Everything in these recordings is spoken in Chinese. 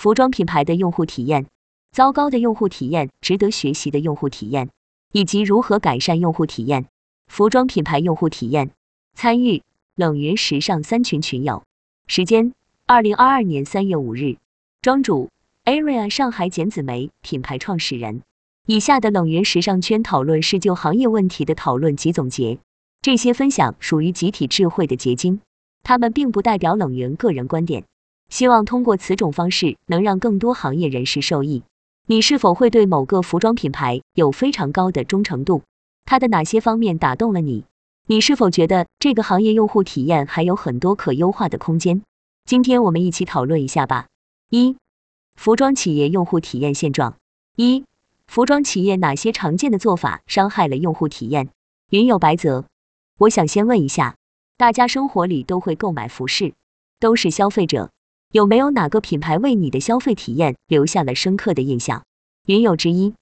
服装品牌的用户体验，糟糕的用户体验，值得学习的用户体验，以及如何改善用户体验。服装品牌用户体验，参与冷云时尚三群群友，时间二零二二年三月五日，庄主 Area 上海简子梅品牌创始人。以下的冷云时尚圈讨论是就行业问题的讨论及总结，这些分享属于集体智慧的结晶，他们并不代表冷云个人观点。希望通过此种方式能让更多行业人士受益。你是否会对某个服装品牌有非常高的忠诚度？它的哪些方面打动了你？你是否觉得这个行业用户体验还有很多可优化的空间？今天我们一起讨论一下吧。一、服装企业用户体验现状。一服装企业哪些常见的做法伤害了用户体验？云有白泽，我想先问一下，大家生活里都会购买服饰，都是消费者，有没有哪个品牌为你的消费体验留下了深刻的印象？云有之一，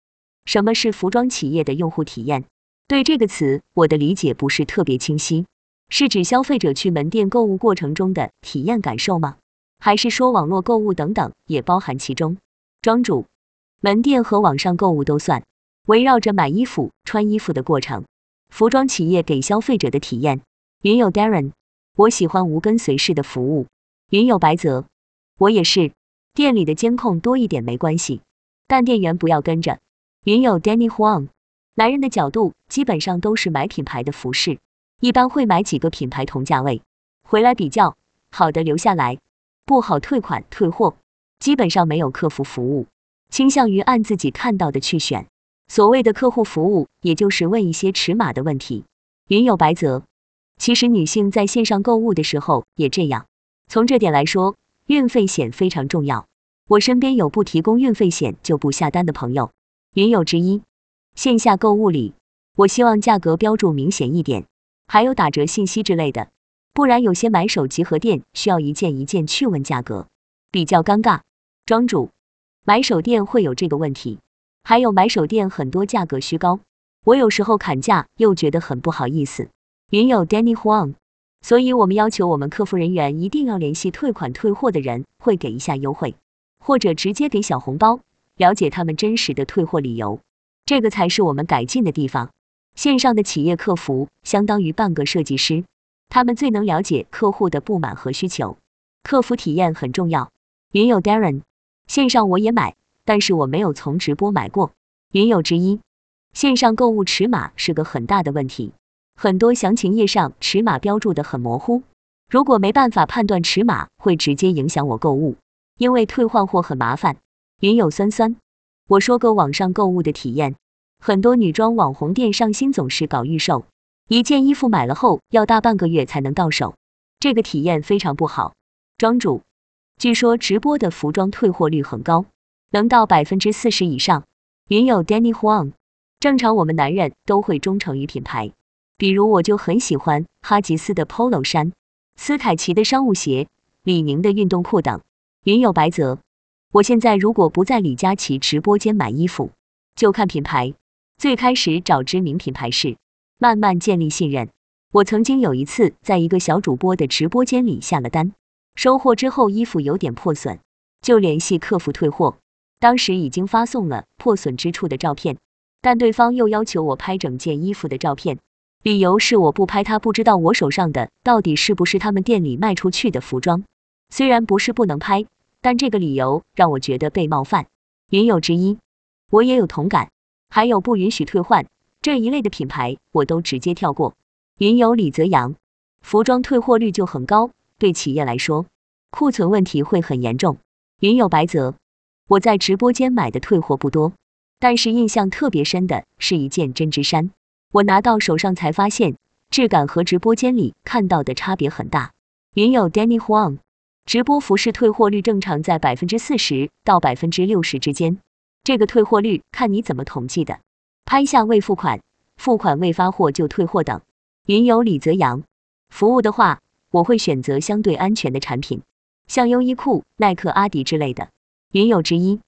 什么是服装企业的用户体验？对这个词，我的理解不是特别清晰，是指消费者去门店购物过程中的体验感受吗？还是说网络购物等等也包含其中？庄主。门店和网上购物都算，围绕着买衣服、穿衣服的过程，服装企业给消费者的体验。云友 Darren，我喜欢无跟随式的服务。云友白泽，我也是，店里的监控多一点没关系，但店员不要跟着。云友 Danny Huang，男人的角度基本上都是买品牌的服饰，一般会买几个品牌同价位，回来比较，好的留下来，不好退款退货，基本上没有客服服务。倾向于按自己看到的去选，所谓的客户服务，也就是问一些尺码的问题。云有白泽，其实女性在线上购物的时候也这样。从这点来说，运费险非常重要。我身边有不提供运费险就不下单的朋友。云友之一，线下购物里，我希望价格标注明显一点，还有打折信息之类的，不然有些买手集合店需要一件一件去问价格，比较尴尬。庄主。买手店会有这个问题，还有买手店很多价格虚高，我有时候砍价又觉得很不好意思。云友 Danny Huang，所以我们要求我们客服人员一定要联系退款退货的人，会给一下优惠，或者直接给小红包，了解他们真实的退货理由，这个才是我们改进的地方。线上的企业客服相当于半个设计师，他们最能了解客户的不满和需求，客服体验很重要。云友 Darren。线上我也买，但是我没有从直播买过。云友之一，线上购物尺码是个很大的问题，很多详情页上尺码标注的很模糊，如果没办法判断尺码，会直接影响我购物，因为退换货很麻烦。云友酸酸，我说个网上购物的体验，很多女装网红店上新总是搞预售，一件衣服买了后要大半个月才能到手，这个体验非常不好。庄主。据说直播的服装退货率很高，能到百分之四十以上。云友 Danny Huang，正常我们男人都会忠诚于品牌，比如我就很喜欢哈吉斯的 Polo 衫、斯凯奇的商务鞋、李宁的运动裤等。云友白泽，我现在如果不在李佳琦直播间买衣服，就看品牌。最开始找知名品牌是，慢慢建立信任。我曾经有一次在一个小主播的直播间里下了单。收货之后衣服有点破损，就联系客服退货。当时已经发送了破损之处的照片，但对方又要求我拍整件衣服的照片，理由是我不拍他不知道我手上的到底是不是他们店里卖出去的服装。虽然不是不能拍，但这个理由让我觉得被冒犯。云友之一，我也有同感。还有不允许退换这一类的品牌，我都直接跳过。云友李泽阳，服装退货率就很高。对企业来说，库存问题会很严重。云有白泽，我在直播间买的退货不多，但是印象特别深的是一件针织衫，我拿到手上才发现质感和直播间里看到的差别很大。云友 Danny Huang，直播服饰退货率正常在百分之四十到百分之六十之间，这个退货率看你怎么统计的，拍下未付款、付款未发货就退货等。云有李泽阳，服务的话。我会选择相对安全的产品，像优衣库、耐克、阿迪之类的。云友之一，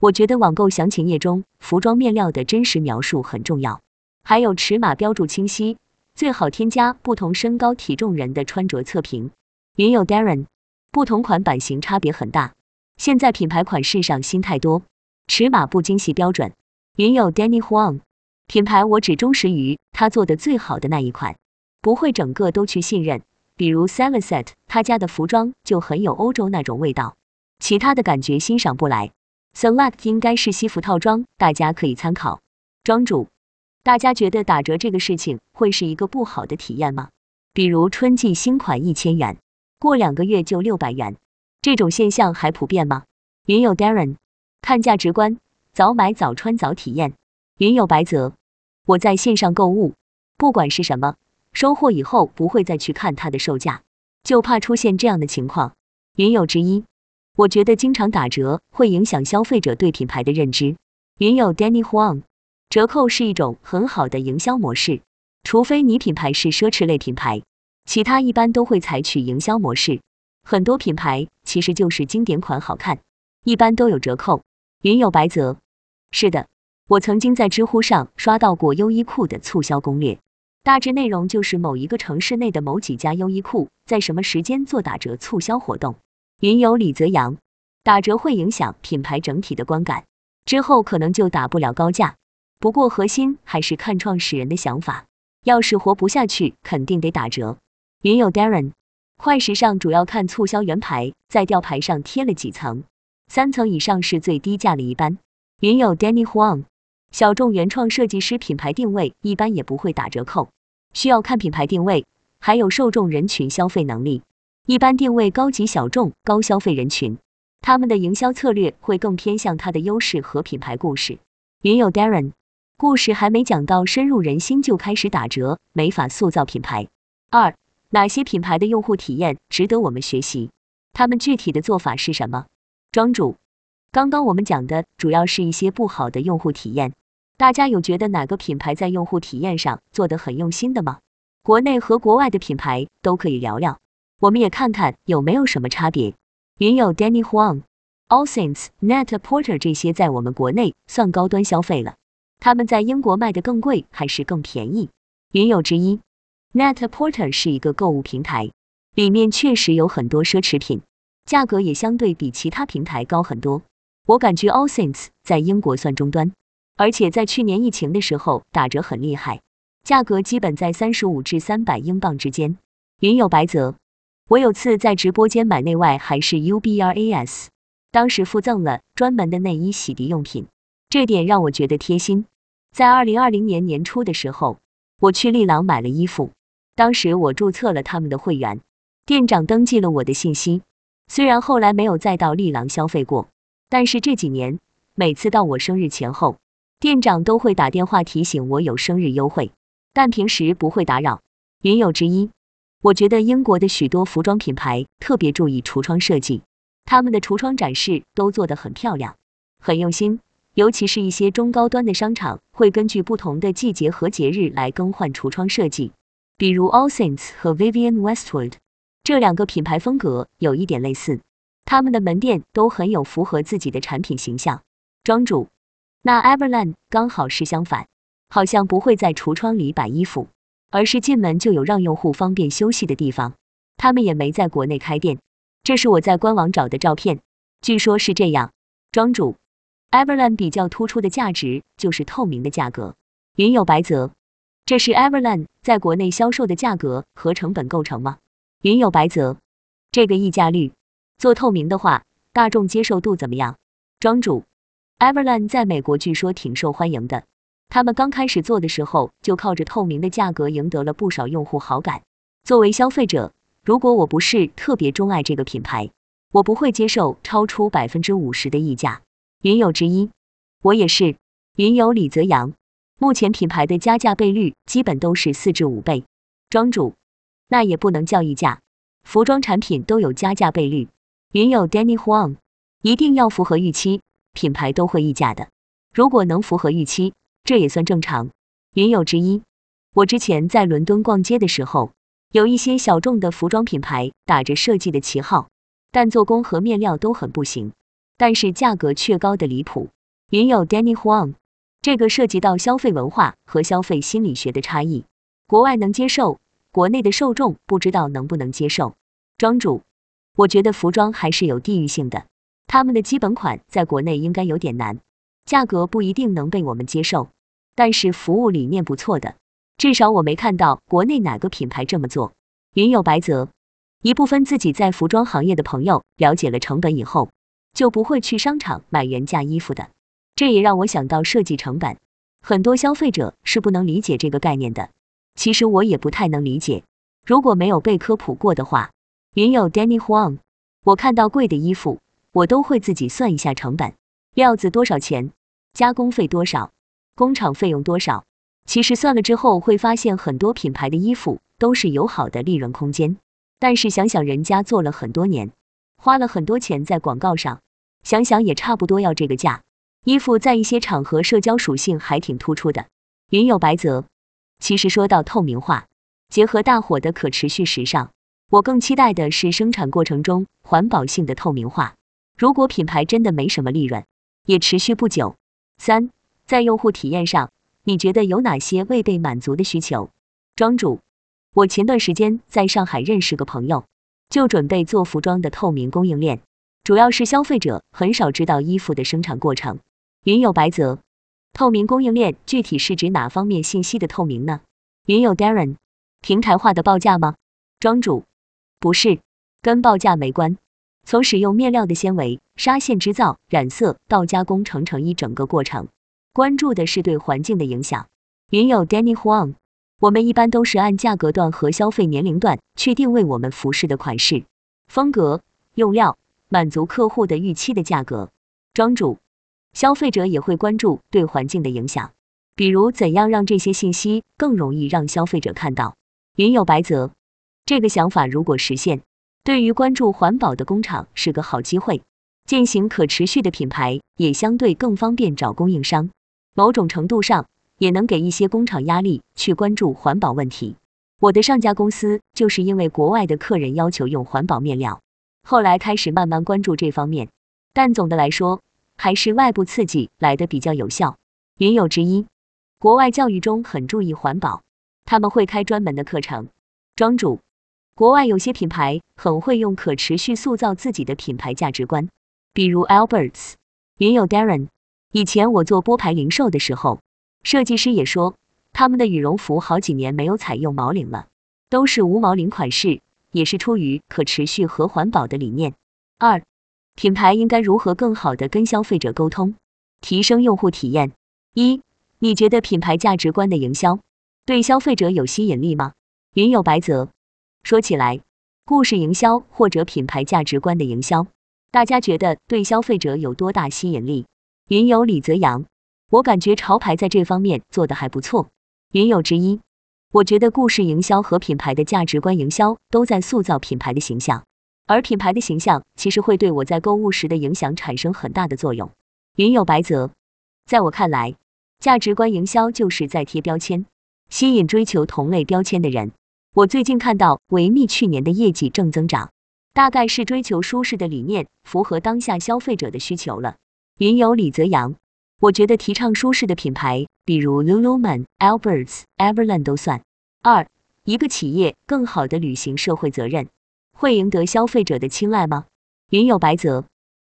我觉得网购详情页中服装面料的真实描述很重要，还有尺码标注清晰，最好添加不同身高体重人的穿着测评。云友 Darren，不同款版型差别很大，现在品牌款式上新太多，尺码不精细标准。云友 Danny Huang，品牌我只忠实于他做的最好的那一款，不会整个都去信任。比如 s e v e n s e t 他家的服装就很有欧洲那种味道，其他的感觉欣赏不来。Select 应该是西服套装，大家可以参考。庄主，大家觉得打折这个事情会是一个不好的体验吗？比如春季新款一千元，过两个月就六百元，这种现象还普遍吗？云友 Darren，看价直观，早买早穿早体验。云友白泽，我在线上购物，不管是什么，收货以后不会再去看它的售价，就怕出现这样的情况。云友之一。我觉得经常打折会影响消费者对品牌的认知。云友 Danny Huang，折扣是一种很好的营销模式，除非你品牌是奢侈类品牌，其他一般都会采取营销模式。很多品牌其实就是经典款好看，一般都有折扣。云有白泽，是的，我曾经在知乎上刷到过优衣库的促销攻略，大致内容就是某一个城市内的某几家优衣库在什么时间做打折促销活动。云有李泽阳，打折会影响品牌整体的观感，之后可能就打不了高价。不过核心还是看创始人的想法，要是活不下去，肯定得打折。云友 Darren，快时尚主要看促销原牌，在吊牌上贴了几层，三层以上是最低价的一般。云友 Danny Huang，小众原创设计师品牌定位一般也不会打折扣，需要看品牌定位，还有受众人群消费能力。一般定位高级小众高消费人群，他们的营销策略会更偏向它的优势和品牌故事。云友 Darren，故事还没讲到深入人心就开始打折，没法塑造品牌。二，哪些品牌的用户体验值得我们学习？他们具体的做法是什么？庄主，刚刚我们讲的主要是一些不好的用户体验，大家有觉得哪个品牌在用户体验上做得很用心的吗？国内和国外的品牌都可以聊聊。我们也看看有没有什么差别。云友 Danny Huang、All Saints、Net Porter 这些在我们国内算高端消费了，他们在英国卖的更贵还是更便宜？云友之一，Net Porter 是一个购物平台，里面确实有很多奢侈品，价格也相对比其他平台高很多。我感觉 All Saints 在英国算中端，而且在去年疫情的时候打折很厉害，价格基本在三十五至三百英镑之间。云友白泽。我有次在直播间买内外还是 UBRAS，当时附赠了专门的内衣洗涤用品，这点让我觉得贴心。在二零二零年年初的时候，我去利郎买了衣服，当时我注册了他们的会员，店长登记了我的信息。虽然后来没有再到利郎消费过，但是这几年每次到我生日前后，店长都会打电话提醒我有生日优惠，但平时不会打扰。云友之一。我觉得英国的许多服装品牌特别注意橱窗设计，他们的橱窗展示都做得很漂亮，很用心。尤其是一些中高端的商场，会根据不同的季节和节日来更换橱窗设计。比如 All Saints 和 Vivienne Westwood 这两个品牌风格有一点类似，他们的门店都很有符合自己的产品形象。庄主，那 Everland 刚好是相反，好像不会在橱窗里摆衣服。而是进门就有让用户方便休息的地方，他们也没在国内开店，这是我在官网找的照片，据说是这样。庄主，Everland 比较突出的价值就是透明的价格。云友白泽，这是 Everland 在国内销售的价格和成本构成吗？云友白泽，这个溢价率做透明的话，大众接受度怎么样？庄主，Everland 在美国据说挺受欢迎的。他们刚开始做的时候，就靠着透明的价格赢得了不少用户好感。作为消费者，如果我不是特别钟爱这个品牌，我不会接受超出百分之五十的溢价。云友之一，我也是。云友李泽阳，目前品牌的加价倍率基本都是四至五倍。庄主，那也不能叫溢价，服装产品都有加价倍率。云友 Danny Huang，一定要符合预期，品牌都会溢价的。如果能符合预期。这也算正常。云友之一，我之前在伦敦逛街的时候，有一些小众的服装品牌打着设计的旗号，但做工和面料都很不行，但是价格却高的离谱。云友 Danny Huang，这个涉及到消费文化和消费心理学的差异，国外能接受，国内的受众不知道能不能接受。庄主，我觉得服装还是有地域性的，他们的基本款在国内应该有点难，价格不一定能被我们接受，但是服务理念不错的，至少我没看到国内哪个品牌这么做。云有白泽，一部分自己在服装行业的朋友了解了成本以后，就不会去商场买原价衣服的，这也让我想到设计成本，很多消费者是不能理解这个概念的。其实我也不太能理解，如果没有被科普过的话。云友 Danny Huang，我看到贵的衣服，我都会自己算一下成本，料子多少钱，加工费多少，工厂费用多少。其实算了之后会发现，很多品牌的衣服都是有好的利润空间。但是想想人家做了很多年，花了很多钱在广告上，想想也差不多要这个价。衣服在一些场合社交属性还挺突出的。云有白泽，其实说到透明化，结合大火的可持续时尚。我更期待的是生产过程中环保性的透明化。如果品牌真的没什么利润，也持续不久。三，在用户体验上，你觉得有哪些未被满足的需求？庄主，我前段时间在上海认识个朋友，就准备做服装的透明供应链，主要是消费者很少知道衣服的生产过程。云有白泽，透明供应链具体是指哪方面信息的透明呢？云有 Darren，平台化的报价吗？庄主。不是，跟报价没关。从使用面料的纤维、纱线织造、染色到加工成成衣整个过程，关注的是对环境的影响。云有 Danny Huang，我们一般都是按价格段和消费年龄段去定位我们服饰的款式、风格、用料，满足客户的预期的价格。庄主，消费者也会关注对环境的影响，比如怎样让这些信息更容易让消费者看到。云有白泽。这个想法如果实现，对于关注环保的工厂是个好机会。进行可持续的品牌也相对更方便找供应商，某种程度上也能给一些工厂压力去关注环保问题。我的上家公司就是因为国外的客人要求用环保面料，后来开始慢慢关注这方面。但总的来说，还是外部刺激来的比较有效。云友之一，国外教育中很注意环保，他们会开专门的课程。庄主。国外有些品牌很会用可持续塑造自己的品牌价值观，比如 Alberts。云友 Darren，以前我做波牌零售的时候，设计师也说他们的羽绒服好几年没有采用毛领了，都是无毛领款式，也是出于可持续和环保的理念。二，品牌应该如何更好的跟消费者沟通，提升用户体验？一，你觉得品牌价值观的营销对消费者有吸引力吗？云友白泽。说起来，故事营销或者品牌价值观的营销，大家觉得对消费者有多大吸引力？云友李泽阳，我感觉潮牌在这方面做的还不错。云友之一，我觉得故事营销和品牌的价值观营销都在塑造品牌的形象，而品牌的形象其实会对我在购物时的影响产生很大的作用。云友白泽，在我看来，价值观营销就是在贴标签，吸引追求同类标签的人。我最近看到维密去年的业绩正增长，大概是追求舒适的理念符合当下消费者的需求了。云友李泽阳，我觉得提倡舒适的品牌，比如 Lululemon、Alberts、Everlane 都算。二，一个企业更好的履行社会责任，会赢得消费者的青睐吗？云有白泽，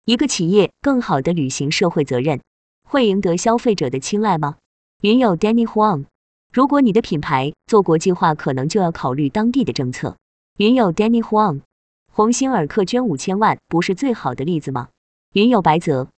一个企业更好的履行社会责任，会赢得消费者的青睐吗？云有 Danny Huang。如果你的品牌做国际化，可能就要考虑当地的政策。云有 Danny Huang，鸿星尔克捐五千万，不是最好的例子吗？云有白泽，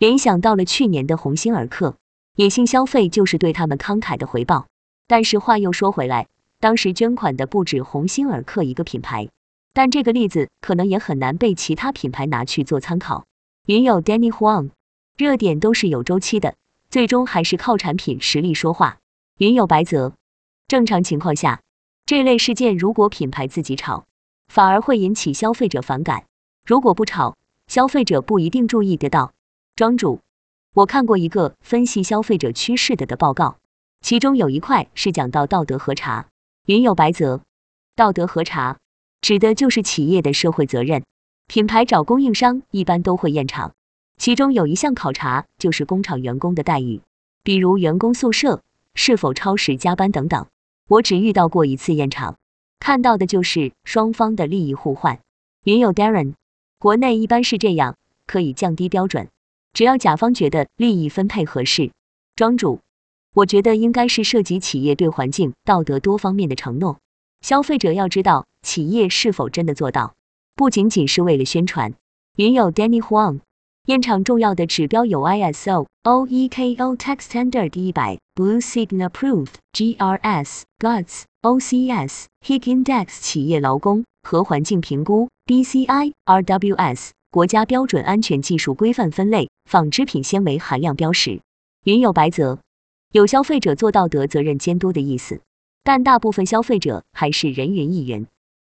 联想到了去年的鸿星尔克，野性消费就是对他们慷慨的回报。但是话又说回来，当时捐款的不止鸿星尔克一个品牌，但这个例子可能也很难被其他品牌拿去做参考。云友 Danny Huang，热点都是有周期的，最终还是靠产品实力说话。云有白泽，正常情况下，这类事件如果品牌自己炒，反而会引起消费者反感；如果不炒，消费者不一定注意得到。庄主，我看过一个分析消费者趋势的的报告，其中有一块是讲到道德核查。云有白泽，道德核查指的就是企业的社会责任，品牌找供应商一般都会验厂，其中有一项考察就是工厂员工的待遇，比如员工宿舍。是否超时加班等等，我只遇到过一次验厂，看到的就是双方的利益互换。云友 Darren，国内一般是这样，可以降低标准，只要甲方觉得利益分配合适。庄主，我觉得应该是涉及企业对环境、道德多方面的承诺。消费者要知道企业是否真的做到，不仅仅是为了宣传。云友 Danny Huang。验厂重要的指标有 ISO、OEKO Tech Standard 一百、Blue Signal Approved、GRS、Guts、OCS、HIG Index 企业劳工和环境评估、BCI、RWS 国家标准安全技术规范分类、纺织品纤维含量标识。云有白泽，有消费者做道德责任监督的意思，但大部分消费者还是人云亦云。